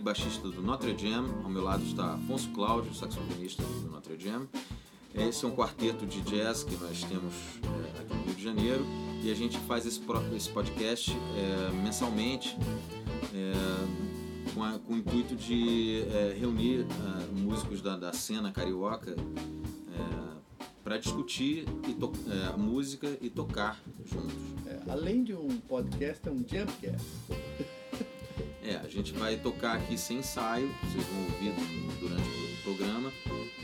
baixista do Notre Dame. Ao meu lado está Afonso Cláudio, saxofonista do Notre Dame. Esse é um quarteto de jazz que nós temos é, aqui no Rio de Janeiro e a gente faz esse, podcast é, mensalmente é, com, a, com, o intuito de é, reunir é, músicos da, da, cena carioca é, para discutir e é, música e tocar juntos. além de um podcast, é um jamcast. É, a gente vai tocar aqui sem ensaio, vocês vão ouvir durante o programa.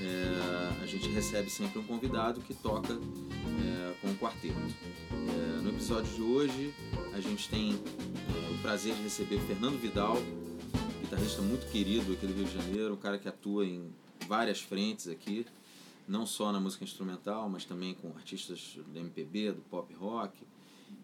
É, a gente recebe sempre um convidado que toca é, com o quarteto. É, no episódio de hoje, a gente tem é, o prazer de receber Fernando Vidal, guitarrista muito querido aqui do Rio de Janeiro, um cara que atua em várias frentes aqui, não só na música instrumental, mas também com artistas do MPB, do pop rock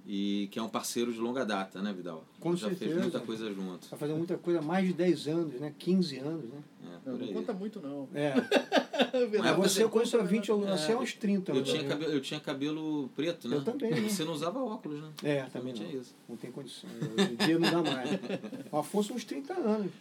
e que é um parceiro de longa data, né, Vidal? Com Já certeza. fez muita coisa junto. Está fazendo muita coisa, mais de 10 anos, né? 15 anos, né? É, não, não conta muito, não. É. Mas você, eu conheço há 20, eu nasci há uns 30 eu tinha, cabelo, eu tinha cabelo preto, né? Eu também. Né? Você não usava óculos, né? É, também tinha não. isso. Não tem condição. Hoje em dia não dá mais. O Afonso, uns 30 anos.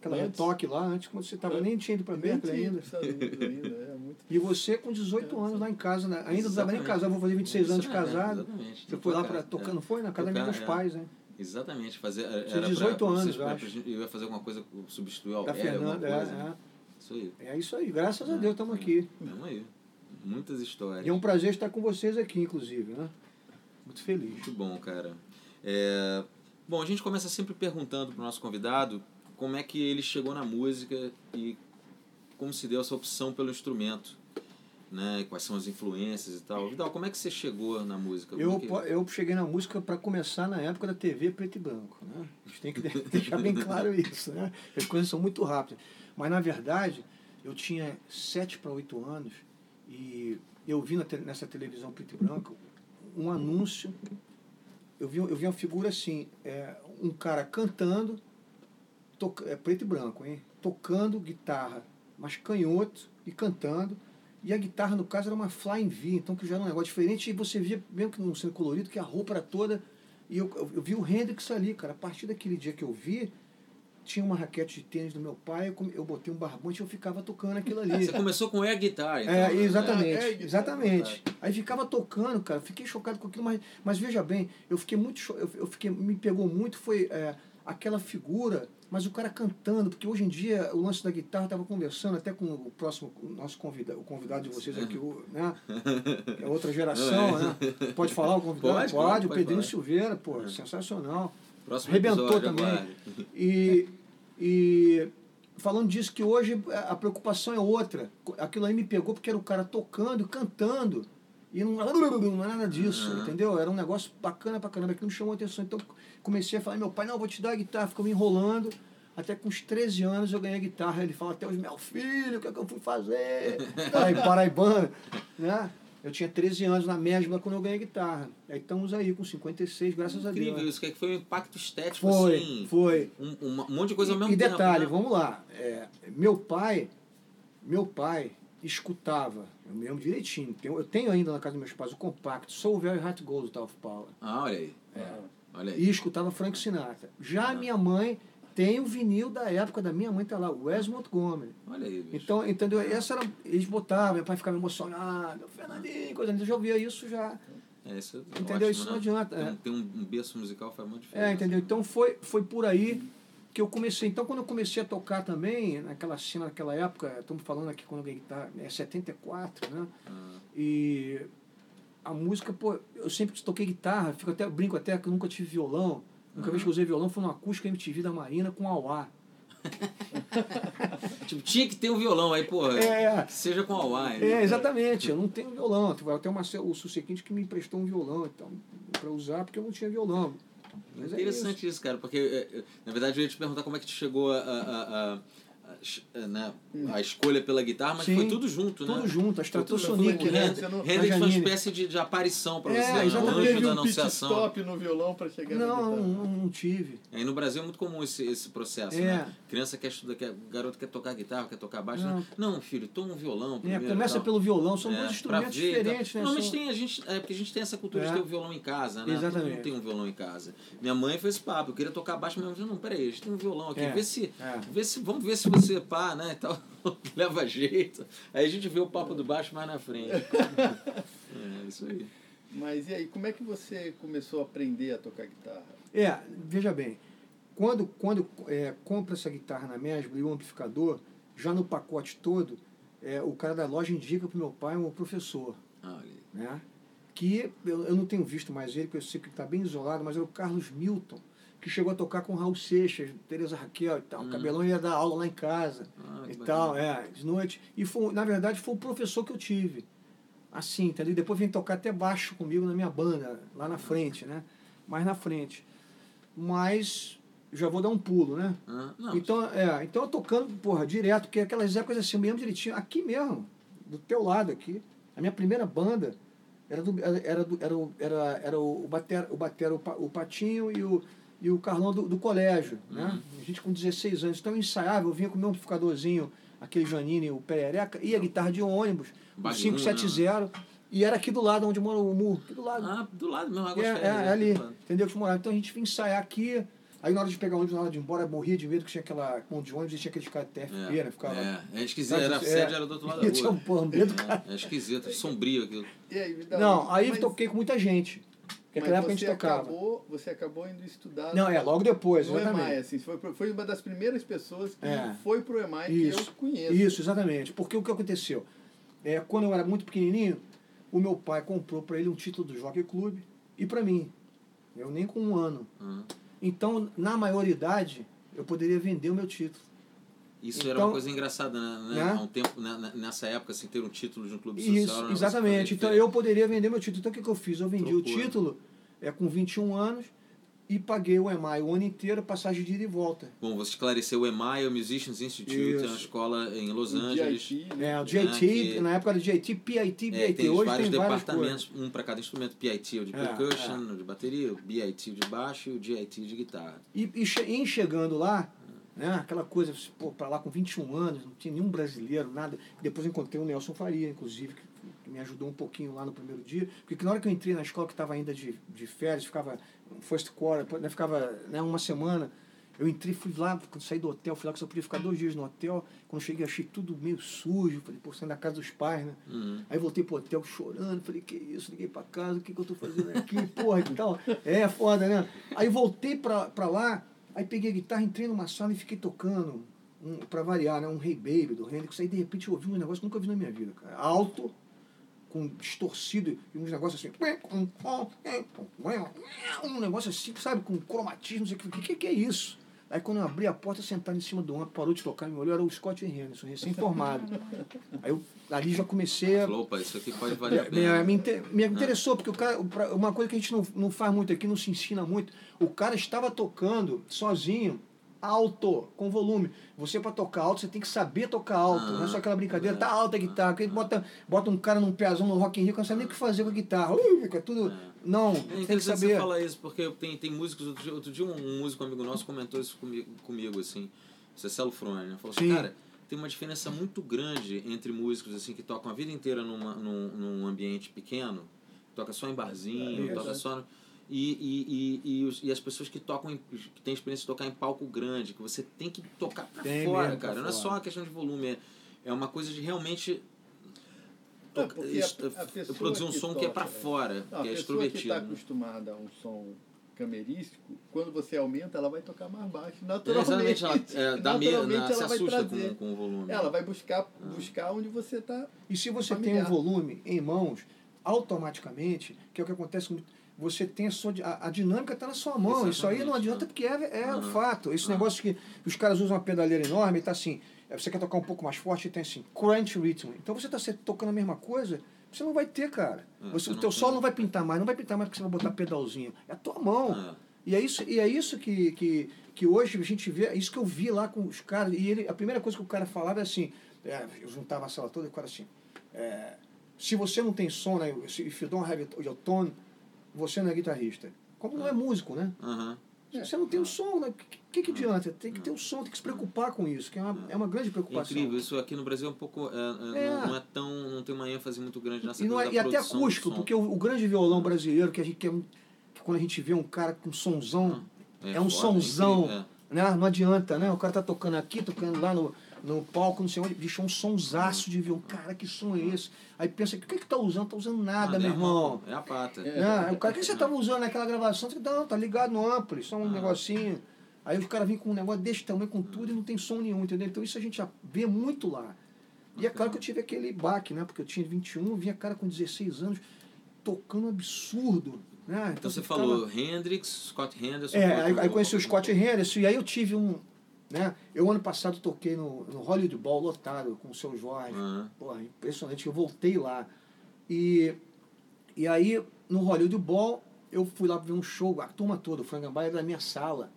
Aquela Antes. retoque lá, antes, quando você estava nem tinha ido para Berkeley ainda. É, muito... E você com 18 anos lá em casa, né? ainda não estava nem casado, vou fazer 26 anos de casado. Exatamente. Você foi lá para tocar, não foi? Na casa dos é. pais, né? Exatamente, fazer. Era 18 pra, anos, pra, eu acho. Eu ia fazer alguma coisa, substituir o Alberto, alguma coisa. é, né? Isso aí. é. É isso aí, graças a Deus estamos aqui. Tamo aí. Muitas histórias. E é um prazer estar com vocês aqui, inclusive, né? Muito feliz. Muito bom, cara. É... Bom, a gente começa sempre perguntando para o nosso convidado como é que ele chegou na música e como se deu essa opção pelo instrumento, né? Quais são as influências e tal. Vidal, como é que você chegou na música? Eu, Como que- eu cheguei na música para começar na época da TV preto e branco. Né? A gente tem que de- deixar bem claro isso. Né? As coisas são muito rápidas. Mas, na verdade, eu tinha sete para oito anos e eu vi te- nessa televisão preto e branco um anúncio. Eu vi, eu vi uma figura assim, é, um cara cantando, é preto e branco, hein? tocando guitarra, mas canhoto e cantando. E a guitarra, no caso, era uma Flying V, então que já era um negócio diferente. E você via, mesmo que não sendo colorido, que a roupa era toda. E eu, eu, eu vi o Hendrix ali, cara. A partir daquele dia que eu vi, tinha uma raquete de tênis do meu pai, eu, eu botei um barbante e eu ficava tocando aquilo ali. Você começou com air guitar, então. É, né? exatamente, É, é, exatamente. Aí ficava tocando, cara, fiquei chocado com aquilo, mas, mas veja bem, eu fiquei muito, eu, eu fiquei, me pegou muito, foi é, aquela figura, mas o cara cantando, porque hoje em dia o lance da guitarra, estava conversando até com o próximo, o nosso convidado, o convidado de vocês aqui, o, né, que é outra geração, né, pode falar o convidado? Pode, Pode, pode, o pode Pedrinho falar. Silveira, pô, sensacional. Próximo Arrebentou também. E, e falando disso, que hoje a preocupação é outra. Aquilo aí me pegou porque era o cara tocando, cantando. E não, não era nada disso, Uhum. entendeu? Era um negócio bacana pra caramba, aquilo me chamou a atenção. Então comecei a falar, meu pai, não, vou te dar a guitarra, ficou me enrolando. Até com uns 13 anos eu ganhei a guitarra. Ele fala até os meu filho, o que é que eu fui fazer? Aí, paraibano, né? Eu tinha 13 anos na mesma quando eu ganhei a guitarra. Aí estamos aí com 56, graças a Deus. Incrível isso, que foi um impacto estético, Foi, assim. foi. Um, um monte de coisa ao E- mesmo e tempo. detalhe, né? vamos lá. é, meu pai, meu pai escutava, eu me lembro direitinho, eu tenho ainda na casa dos meus pais o compacto So Very Hot Goes do Tough Power. Ah, olha aí. Olha aí. E escutava Frank Sinatra. Já a minha mãe tem o vinil da época da minha mãe, tá lá, Wes Montgomery. Olha aí, bicho. Então, entendeu? Essa era, eles botavam, meu pai ficava emocionado, Fernandinho, coisa, eu já ouvia isso já. É, isso é Entendeu? ótimo, Isso não né? adianta, Tem, é. tem um, um berço musical faz muito diferença. É, entendeu? Então foi, foi por aí que eu comecei. Então quando eu comecei a tocar também, naquela cena, naquela época, estamos falando aqui quando eu ganhei guitarra, é 74, né? Ah, E a música, pô, eu sempre toquei guitarra, fico até, brinco até que eu nunca tive violão. A única vez que eu usei violão foi no acústico MTV da Marina com Auá. tipo, tinha que ter um violão aí, porra. É. Seja com a Hawaii. É, exatamente, eu não tenho violão. Tipo, Até o, Marcelo, o Susequinte que me emprestou um violão então, para usar, porque eu não tinha violão. Mas é Interessante isso. cara, porque é, é, na verdade eu ia te perguntar como é que tu chegou a- a- a- né, a escolha pela guitarra, mas Sim, foi tudo junto, Tudo né? junto, a tudo- Stratosonic, né? Hendrix- foi uma espécie de, de aparição para É, você, né? o anjo da um anunciação. stop no violão para chegar Não, não, não tive. Aí no Brasil é muito comum esse, esse processo, É. né? Criança quer estudar, quer, garoto quer tocar guitarra, quer tocar baixo. Não. Não, não filho, toma um violão É, primeiro. começa tal. pelo violão, são É, dois instrumentos ver diferentes, né? Não, mas São- tem, a gente, é porque a gente tem essa cultura É. de ter o violão em casa, né? Todo Exatamente. mundo tem um violão em casa. Minha mãe fez papo, eu queria tocar baixo, mas não, peraí, a gente tem um violão aqui, É. vê se, É. vê se, vamos ver se você pá, né, e tal, leva jeito. Aí a gente vê o papo do baixo mais na frente. é, isso aí. Mas e aí, como é que você começou a aprender a tocar guitarra? É, veja bem, quando, quando é, compra essa guitarra na Mesbla e o amplificador, já no pacote todo, é, o cara da loja indica para o meu pai um professor, Ah, né? que eu, eu não tenho visto mais ele, porque eu sei que ele está bem isolado, mas é o Carlos Milton, que chegou a tocar com Raul Seixas, Teresa Raquel e tal. O Hum. Cabelão ia dar aula lá em casa Ah, e tal, bacana. é, de noite. E foi, na verdade foi o professor que eu tive. Assim, entendeu? Depois vem tocar até baixo comigo na minha banda, lá na frente, né? Mais na frente. Mas já vou dar um pulo, né? Ah, não, Então, é, então eu tocando, porra, direto, porque aquelas épocas assim, eu me lembro direitinho, aqui mesmo, do teu lado aqui, a minha primeira banda era do, era, era, do, era, era, era o batera, o, batera, o, Pa- o Patinho e o, e o Carlão do, do colégio, né? Uhum. A gente com 16 anos, então eu ensaiava, eu vinha com o meu amplificadorzinho, aquele Janine, o Perereca, e a guitarra de ônibus, o Bagulho, 570, e era aqui do lado onde mora o Mu, aqui do lado. Ah, do lado mesmo, água É, é, é né? ali, lado. entendeu? Que morava. Então a gente vinha ensaiar aqui. Aí na hora de pegar o ônibus, na hora de ir embora, eu morria de medo que tinha aquela mão de ônibus e tinha aqueles caras TFP, né? Ficava. É, é esquisito, era, a é, sede era do outro lado da e tinha um rua. porra, medo do cara. É, é esquisito, sombrio aquilo. E Não, aí mas- toquei com muita gente. Porque mas naquela época a gente você tocava. Acabou, você acabou indo estudar Não, é, logo depois, no EMAI, exatamente. assim, foi, foi uma das primeiras pessoas que É. foi pro EMAI que Isso, eu conheço. Isso, exatamente. Porque o que aconteceu? É, quando eu era muito pequenininho, o meu pai comprou para ele um título do Jockey Club e para mim. Eu nem com um ano. Ah. Então, na maioridade, eu poderia vender o meu título. Isso era Então- uma coisa engraçada, né? Né? Há um tempo, né, né, nessa época, assim, ter um título de um clube Isso, social. era negócio exatamente. Então eu poderia vender meu título. Então o que, que eu fiz? Eu vendi Trocou, o né? título é, com 21 anos e paguei o EMAI o ano inteiro, passagem de ida e volta. Bom, você esclareceu o EMI, o Musicians Institute, é uma Isso. escola em Los O Angeles. DIT, né? É, o JT, que- na época era JT, PIT, BIT. É, tem Hoje vários tem departamentos, um para cada instrumento. PIT é o de É, percussion, o de bateria, o BIT de baixo e o GIT de guitarra. E, e em chegando lá, né, aquela coisa, pô, pra lá com 21 anos, não tinha nenhum brasileiro, nada. Depois encontrei o Nelson Faria, inclusive, que, que me ajudou um pouquinho lá no primeiro dia. Porque na hora que eu entrei na escola, que estava ainda de, de férias, ficava first quarter, né, ficava né, uma semana. Eu entrei, fui lá, quando saí do hotel, fui lá que só podia ficar dois dias no hotel. Quando cheguei, achei tudo meio sujo. Falei, pô, saindo da casa dos pais, né? Uhum. Aí voltei pro hotel chorando, falei, que isso, liguei pra casa, o que, que eu tô fazendo aqui, porra e tal. É foda, né? Aí voltei pra, pra lá, aí peguei a guitarra, entrei numa sala e fiquei tocando, um, pra variar, né? Um Hey Baby do Hendrix. Aí de repente eu ouvi um negócio que nunca vi na minha vida, cara. Alto, com distorcido e uns negócios assim. Um negócio assim, sabe, com cromatismo, não sei o que. Que, que é isso? Aí quando eu abri a porta, sentado em cima do ombro, parou de tocar, me olhou, era o Scott Henderson, recém-formado. Aí eu ali já comecei a opa, isso aqui pode valer a me, pena. me, me interessou, porque o cara, uma coisa que a gente não, não faz muito aqui, não se ensina muito, o cara estava tocando sozinho, alto, com volume. Você para tocar alto, você tem que saber tocar alto, não é só aquela brincadeira, tá alta a guitarra, que bota, bota um cara num peazão no Rock in Rio, que não sabe nem o que fazer com a guitarra. Ui, fica tudo... Não, É tem que interessante você saber. falar isso, porque tem, tem músicos. Outro dia, outro dia um músico amigo nosso comentou isso comigo, comigo assim, Cecelo Frone, né? Falou assim, Sim. cara, tem uma diferença muito grande entre músicos assim que tocam a vida inteira numa, num, num ambiente pequeno, toca só em barzinho, Isso. toca só. No, e, e, e, e, os- e as pessoas que tocam em, que têm experiência de tocar em palco grande, que você tem que tocar pra Tem fora, mesmo pra cara. Não é fora. só uma questão de volume, é, é uma coisa de realmente É, toca- a- a produzir um que som que é pra toca, fora, Não, a que é pessoa que extrovertido. está né? acostumada a um som camerístico, quando você aumenta, ela vai tocar mais baixo, É, naturalmente. exatamente, ela é, dá medo, naturalmente né? se ela vai assusta trazer. com, com o volume. Ela vai buscar, buscar onde você está. E se você familiar. tem um volume em mãos, automaticamente, que é o que acontece muito, você tem a sua a, a dinâmica está na sua mão. Isso aí não Exatamente, adianta porque é, é Aham. fato. Esse Aham. negócio que os caras usam uma pedaleira enorme e tá assim, é, você quer tocar um pouco mais forte e tem assim, crunch rhythm. Então você está tocando a mesma coisa, você não vai ter, cara. É, Você, o teu tem. solo não vai pintar mais, não vai pintar mais porque você vai botar pedalzinho. É a tua mão. É. E é isso, e é isso que, que, que hoje a gente vê, é isso que eu vi lá com os caras. E ele, a primeira coisa que o cara falava é assim, é, eu juntava a sala toda e o cara assim, é, se você não tem som, né, if you don't have your tone, você não é guitarrista. Como não é músico, né? Se você não tem o som, né? O que, que, que adianta? Tem que ter o som, tem que se preocupar com isso, que é uma, é uma grande É preocupação. incrível, isso aqui no Brasil é um pouco. é, é, É. Não, não é tão. não tem uma ênfase muito grande nessa E, coisa é, e até acústico, porque o, o grande violão brasileiro, que a gente que, é que quando a gente vê um cara com sonzão, é um foda, sonzão. incrível, né? Não adianta, né? O cara tá tocando aqui, tocando lá no, no palco, não sei onde, bicho, é um sonsaço de violão. Cara, que som é esse? Aí pensa, o que que tá usando? Tá usando nada, Ah, meu é, irmão. É a pata. É. O cara, o que você tava usando naquela gravação? Você, Não, tá ligado no ampli, só um Ah. negocinho. Aí os caras vêm com um negócio desse tamanho, com tudo, e não tem som nenhum, entendeu? Então isso a gente já vê muito lá. E é claro que eu tive aquele baque, né? Porque eu tinha 21, eu vinha cara com 16 anos tocando um absurdo. Né? Então você ficava- falou Hendrix, Scott Henderson. É, aí, aí conheci o Scott Henderson e aí eu tive um. Né? Eu ano passado toquei no, no Hollywood Ball lotado com o seu Jorge. Aham. Porra, impressionante. Eu voltei lá. E, e aí, no Hollywood Ball, eu fui lá ver um show, a turma toda, o era da minha sala.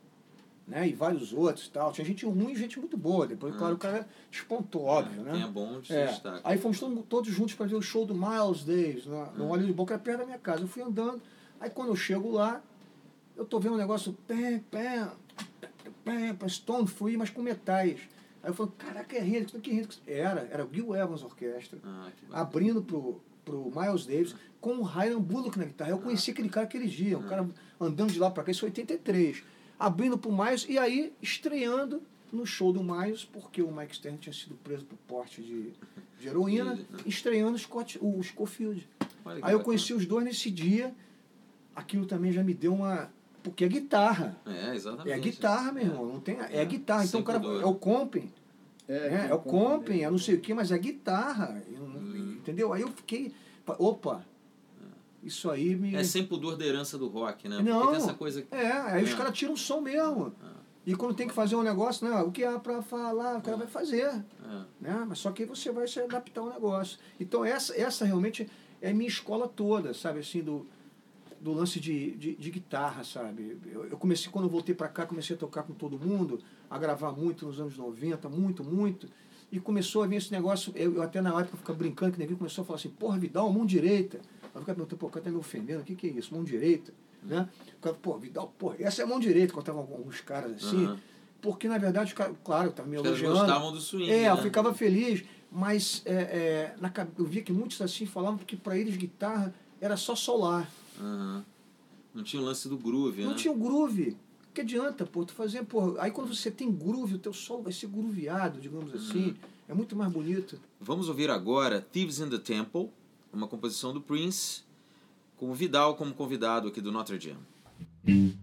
Né? E vários outros tal. Tinha gente ruim e gente muito boa. Depois, Ah. claro, o cara despontou, óbvio, né? É bom de se É. destaca. Aí fomos todo- todos juntos para ver o show do Miles Davis no, no Hum. Hollywood Bowl, que era perto da minha casa. Eu fui andando, aí quando eu chego lá, eu tô vendo um negócio pé, pé, Stone Free, mas com metais. Aí eu falei, caraca, é Hendrix, que Hendrix? Era, era o Gil Evans Orquestra, Ah, abrindo pro, pro Miles Davis, com o Hiram Bullock na guitarra. Eu conheci aquele cara aquele dia, um cara andando de lá para cá, isso foi 83. Abrindo pro Miles e aí estreando no show do Miles, porque o Mike Stern tinha sido preso por porte de, de heroína, estreando o, Scott, o que Aí eu conheci os dois nesse dia, aquilo também já me deu uma. Porque é guitarra. É, exatamente. É a guitarra, meu irmão. Não tem, é a guitarra. Então o cara. É o comping. É, é o comping, é não sei o que, mas é guitarra. eu Hum. Entendeu? Aí eu fiquei. Opa! Isso aí me. É sem pudor da herança do rock, né? Não. Porque tem essa coisa. É, aí os É. caras tiram o som mesmo. E quando tem que fazer um negócio, né? O que há pra falar, o cara vai fazer. É. Né? Mas só que aí você vai se adaptar ao negócio. Então essa, essa realmente é a minha escola toda, sabe? Assim, do, do lance de, de, de guitarra, sabe? Eu, eu comecei, quando eu voltei para cá, comecei a tocar com todo mundo, a gravar muito nos anos 90, muito, muito. E começou a vir esse negócio, eu, eu até na época ficava brincando, que ninguém começou a falar assim, porra, Vidal, mão direita. Eu ficava perguntando, pô, o cara tá me ofendendo, o que, que é isso? Mão direita? Né? O cara, pô, Vidal, pô, essa é a mão direita, quando estavam alguns caras assim. Aham. Porque, na verdade, claro, estavam me Os caras elogiando. gostavam do swing. É, eu né? ficava feliz, mas é, é, na, eu via que muitos assim falavam que para eles guitarra era só solar. Aham. Não tinha o lance do groove, Não né? tinha o groove. Que adianta, pô, tu fazer, pô, aí quando você tem groove, o teu solo vai ser grooveado, digamos assim. É muito mais bonito. Vamos ouvir agora Thieves in the Temple, uma composição do Prince, com o Vidal como convidado aqui do Notre Dame.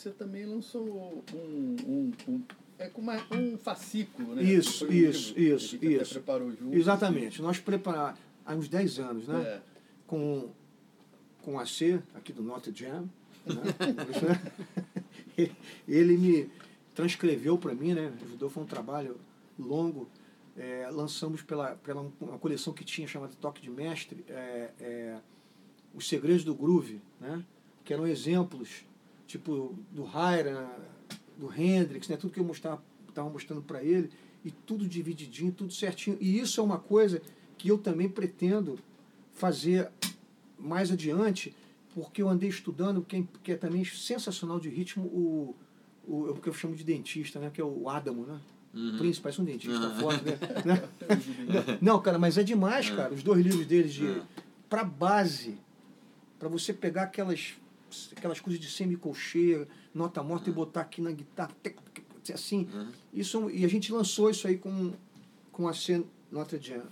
Você também lançou um, um, um é como uma, um fascículo, né? Isso, um isso, livro isso, que isso. preparou junto. Exatamente. Nós preparamos há uns 10 anos, né? É. Com, com a C, aqui do Notre Dame. Né? Ele me transcreveu para mim, né? Ajudou, foi um trabalho longo. É, lançamos pela, pela uma coleção que tinha chamada Toque de Mestre, é, é, Os Segredos do Groove, né? que eram exemplos, tipo do Hiram, do Hendrix, né? tudo que eu mostrava, estava mostrando para ele, e tudo divididinho, tudo certinho. E isso é uma coisa que eu também pretendo fazer mais adiante, porque eu andei estudando, que é, que é também sensacional de ritmo, o, o, o que eu chamo de dentista, né? que é o Adamo, né? Uhum. Príncipe, parece um dentista Uhum. forte, né? Né? Não, cara, mas é demais, É. cara. Os dois livros deles de É. pra base, para você pegar aquelas aquelas coisas de semicolcheia, nota morta e botar aqui na guitarra, assim. Uhum. Isso e a gente lançou isso aí com com a C Notre Dame.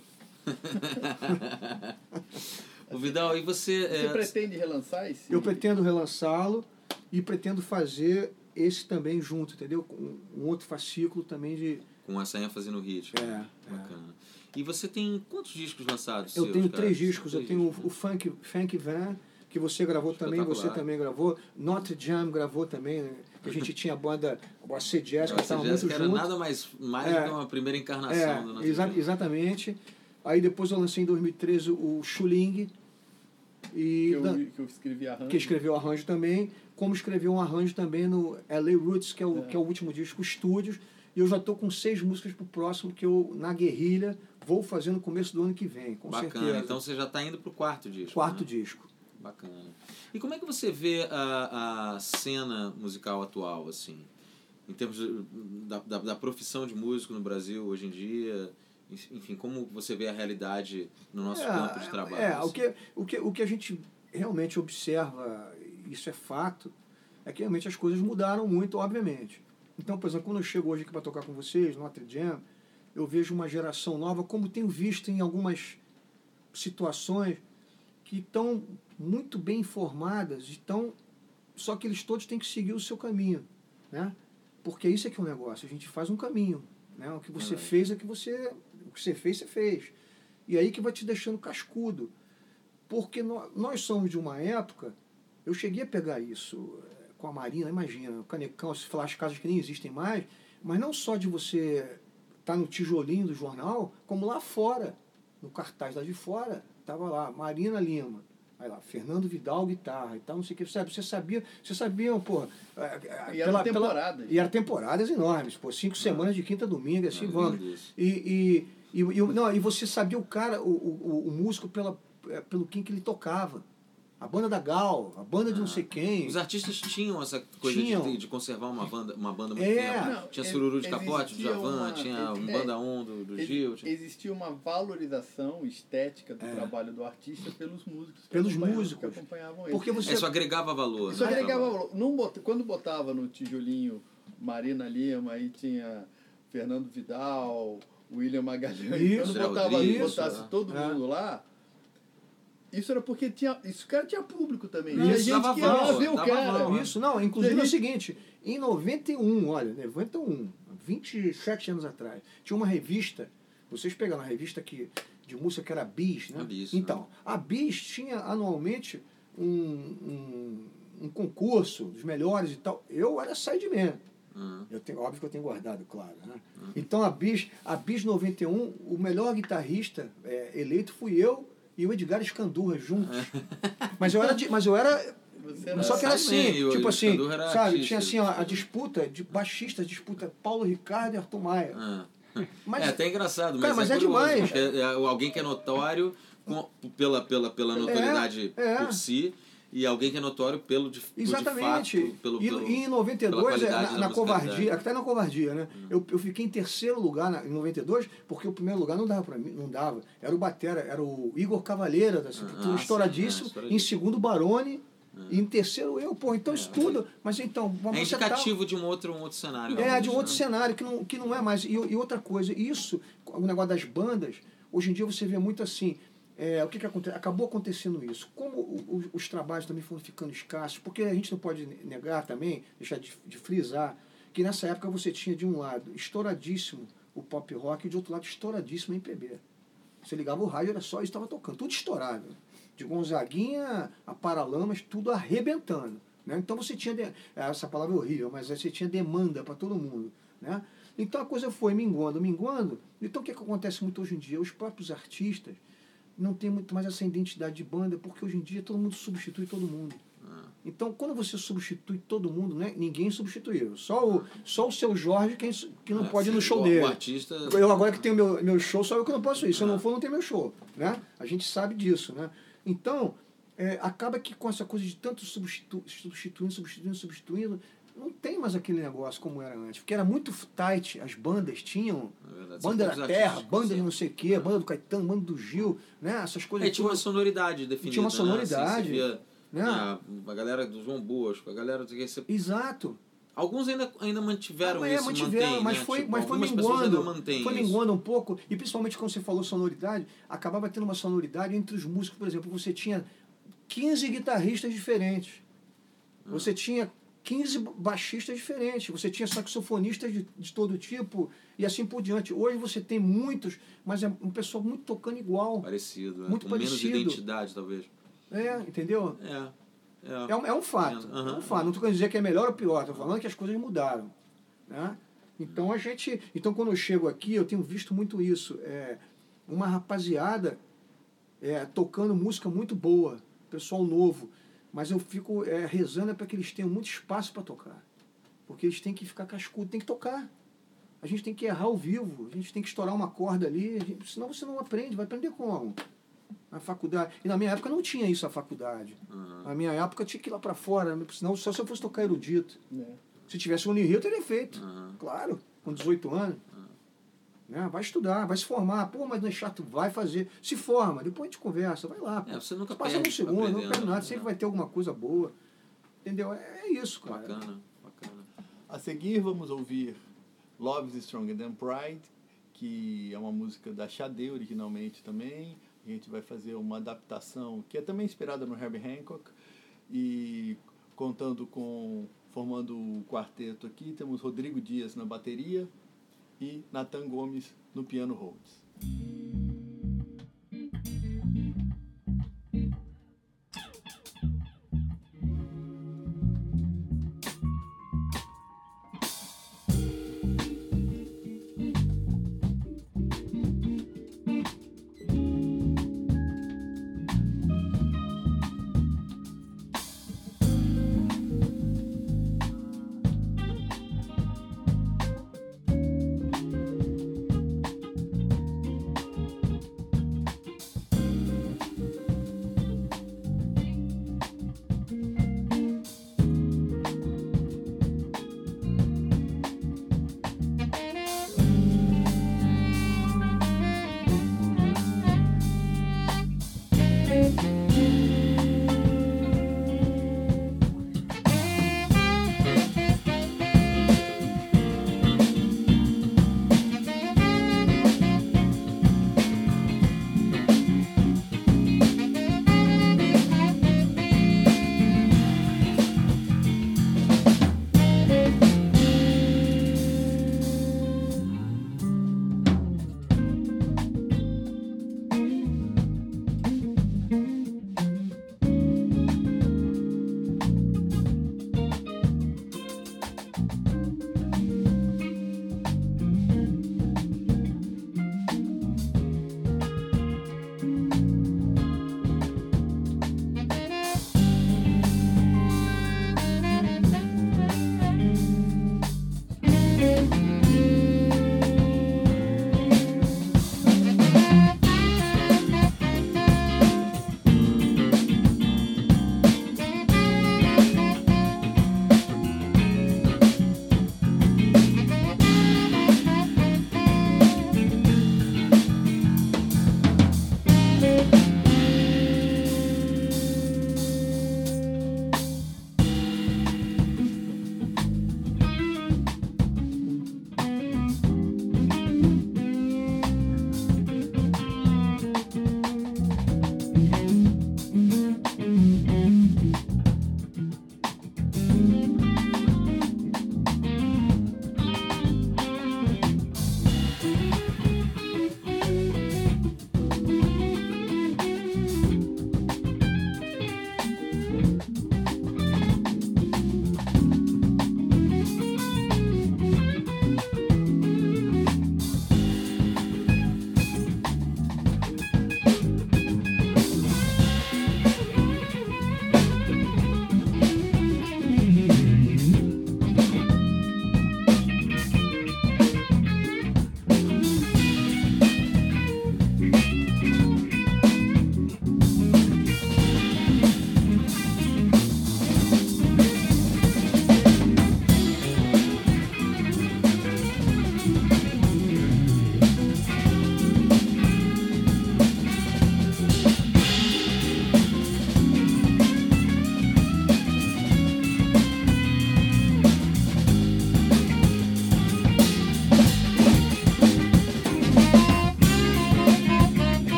O Vidal, e você. Você é, pretende relançar esse? Eu pretendo relançá-lo e pretendo fazer esse também junto, entendeu? Com um outro fascículo também de Com essa ênfase no ritmo. é, é. Bacana. E você tem quantos discos lançados? Eu seus, tenho cara? três discos. Eu Três tenho o, discos, o Funk, Funk Van, que você gravou também, você também gravou. Notre Dame gravou também, né? que a gente tinha a banda, a C Jazz, que estava muito era junto. nada mais, mais É. do que uma primeira encarnação É, do nosso exa grupo. exatamente. Aí depois eu lancei em 2013 o Schuling, Que e eu, da- que eu escrevi arranjo. que escreveu o arranjo também, como escreveu um arranjo também no LA Roots, que é o, É. que é o último disco, Estúdios. E eu já estou com seis músicas pro próximo, que eu, na guerrilha, vou fazer no começo do ano que vem, com Bacana. certeza. Então você já está indo pro quarto disco. Quarto né? disco. Bacana. E como é que você vê a, a cena musical atual, assim? Em termos de- da, da, da profissão de músico no Brasil hoje em dia? Enfim, como você vê a realidade no nosso campo de trabalho? É, assim? o, que, o, que, o que a gente realmente observa, isso é fato, é que realmente as coisas mudaram muito, obviamente. Então, por exemplo, quando eu chego hoje aqui para tocar com vocês, no Notre Dame, eu vejo uma geração nova, como tenho visto em algumas situações que estão muito bem informadas, estão, só que eles todos têm que seguir o seu caminho, né? Porque isso é que é o negócio, a gente faz um caminho, né? O que você Verdade. fez é que você, o que você fez, você fez. E aí que vai te deixando cascudo. Porque nó- nós somos de uma época, eu cheguei a pegar isso eh, com a Marina, imagina, o canecão, se falar as casas que nem existem mais, mas não só de você estar no tijolinho do jornal, como lá fora, no cartaz lá de fora, estava lá, Marina Lima. Aí lá, Fernando Vidal, guitarra e tal, não sei o que. Sabe, você sabia, você sabia, pô. eh, eh, E eram temporadas. e eram temporadas enormes, pô, cinco semanas de quinta a domingo, assim, Ah, vamos. E, e, e, e, não, e você sabia o cara, o, o, o músico, pela, é, pelo quem que ele tocava. A banda da Gal, a banda de não Ah. sei quem. Os artistas tinham essa coisa Tinham. De, de conservar uma banda, uma banda muito É. tempo. Não, tinha Sururu de Capote, do Javan, uma- tinha um é, Banda 1 do, do Ex- Gil. Tinha... Existia uma valorização estética do É. trabalho do artista pelos músicos. que Pelos acompanhavam- músicos. Que acompanhavam ele. Porque você. É, Isso agregava valor. Isso né? agregava valor. Não bot- Quando botava no tijolinho Marina Lima, aí tinha Fernando Vidal, William Magalhães. Isso, quando botava, Rodrigues, botasse é. todo É. mundo lá, isso era porque tinha. Isso cara tinha público também. Não, tinha isso gente dava que ia lá valor, ver o cara. valor. Isso, não, inclusive é o Gente- seguinte, em 91, olha, 91, 27 anos atrás, tinha uma revista, vocês pegaram a revista que, de música que era a Bis, né? A Bis, então, a Bis tinha anualmente um, um, um concurso dos melhores e tal. Eu era sideman. Ah, Eu tenho, óbvio que eu tenho guardado, claro. Né? Então a Bis, a Bis 91, o melhor guitarrista é, eleito fui eu e o Edgar Escandurra juntos. mas eu era, de- mas eu era só que era assim, e o- e tipo assim, Escandurra era sabe? artista, tinha assim a, a disputa de baixistas, disputa Paulo Ricardo e Arthur Maia. ah. Mas é até engraçado, Cara, mas, mas é curioso, demais. porque é alguém que é notório com- pela, pela, pela notoriedade é. por si e alguém que é notório pelo de, por de Exatamente. fato, pelo, e, pelo, e em pela 92, qualidade é, na, na covardia, até na covardia, né? Eu, eu fiquei em terceiro lugar na, em 92, porque o primeiro lugar não dava para mim, não dava. Era o Batera, era o Igor Cavaleira, Sepultura, ah, sim, estouradíssimo. é. Em segundo, Barone. E em terceiro, eu, pô, então isso tudo. Mas então, É vamos indicativo de um outro, um outro cenário. É, realmente, de um outro né? cenário que não, que não é mais. E, e outra coisa, isso, o negócio das bandas, hoje em dia você vê muito assim. É, o que, que acontece? Acabou acontecendo isso. Como o, o, os trabalhos também foram ficando escassos, porque a gente não pode negar também, deixar de, de frisar, que nessa época você tinha de um lado estouradíssimo o pop rock e de outro lado estouradíssimo a MPB. Você ligava o rádio, era só isso estava tocando, tudo estourado. De Gonzaguinha a Paralamas, tudo arrebentando. Né? Então você tinha, de, essa palavra é horrível, mas você tinha demanda para todo mundo. Né? Então a coisa foi minguando, minguando. Então o que, é que acontece muito hoje em dia? Os próprios artistas não têm muito mais essa identidade de banda, porque hoje em dia todo mundo substitui todo mundo. Então, quando você substitui todo mundo, né, ninguém substituiu. Só o, só o seu Jorge quem, que não é, pode ir no show dele. O artista... Eu agora que tenho meu, meu show, só eu que não posso ir. Se eu não for, não tem meu show. Né? A gente sabe disso. Né? Então, é, acaba que com essa coisa de tanto substitu, substituindo, substituindo, substituindo, não tem mais aquele negócio como era antes. Porque era muito tight, as bandas tinham. É banda da Terra, banda de não sei o quê, é. banda do Caetano, banda do Gil, né? Essas coisas. É, tinha uma sonoridade definida. Tinha uma sonoridade. Né? Assim, né? A, a galera do João Bosco, a galera do você... Exato. Alguns ainda, ainda mantiveram ah, é, isso, mantiveram, mantém, mas né? foi, tipo, mas foi minguando, foi minguando um pouco, e principalmente quando você falou sonoridade, acabava tendo uma sonoridade entre os músicos, por exemplo, você tinha 15 guitarristas diferentes, ah. você tinha 15 baixistas diferentes, você tinha saxofonistas de, de todo tipo, e assim por diante. Hoje você tem muitos, mas é um pessoal muito tocando igual. Parecido, muito com parecido. menos identidade, talvez. É, entendeu? É. É, é, um, é um fato. Uhum. É um fato. Não estou querendo dizer que é melhor ou pior, estou falando que as coisas mudaram. Né? Então a gente. Então quando eu chego aqui, eu tenho visto muito isso. É, uma rapaziada é, tocando música muito boa, pessoal novo. Mas eu fico é, rezando para que eles tenham muito espaço para tocar. Porque eles têm que ficar cascudo, tem que tocar. A gente tem que errar ao vivo, a gente tem que estourar uma corda ali, gente, senão você não aprende, vai aprender como? na faculdade. E na minha época não tinha isso a faculdade. Uhum. Na minha época eu tinha que ir lá para fora, senão só se eu fosse tocar erudito. É. Se tivesse um Unirio, eu teria feito. Uhum. Claro, com 18 anos. Uhum. Né? Vai estudar, vai se formar. Pô, mas não é chato, vai fazer. Se forma, depois a gente conversa, vai lá. É, você nunca passa um segundo, não perde nada, sempre vai ter alguma coisa boa. Entendeu? É, é isso, cara. Bacana, bacana. A seguir vamos ouvir Love is Stronger Than Pride, que é uma música da Xade originalmente também a gente vai fazer uma adaptação que é também inspirada no Herbie Hancock e contando com formando o quarteto aqui temos Rodrigo Dias na bateria e Nathan Gomes no piano Rhodes.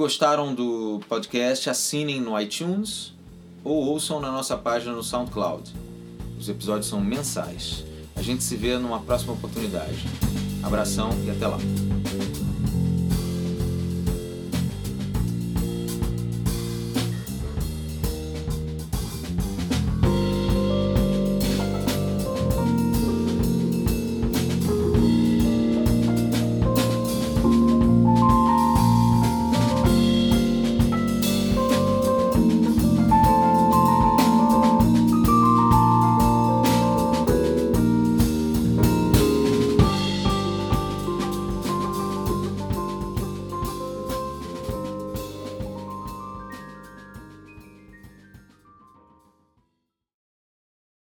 Gostaram do podcast, assinem no iTunes ou ouçam na nossa página no SoundCloud. Os episódios são mensais. A gente se vê numa próxima oportunidade. Abração e até lá.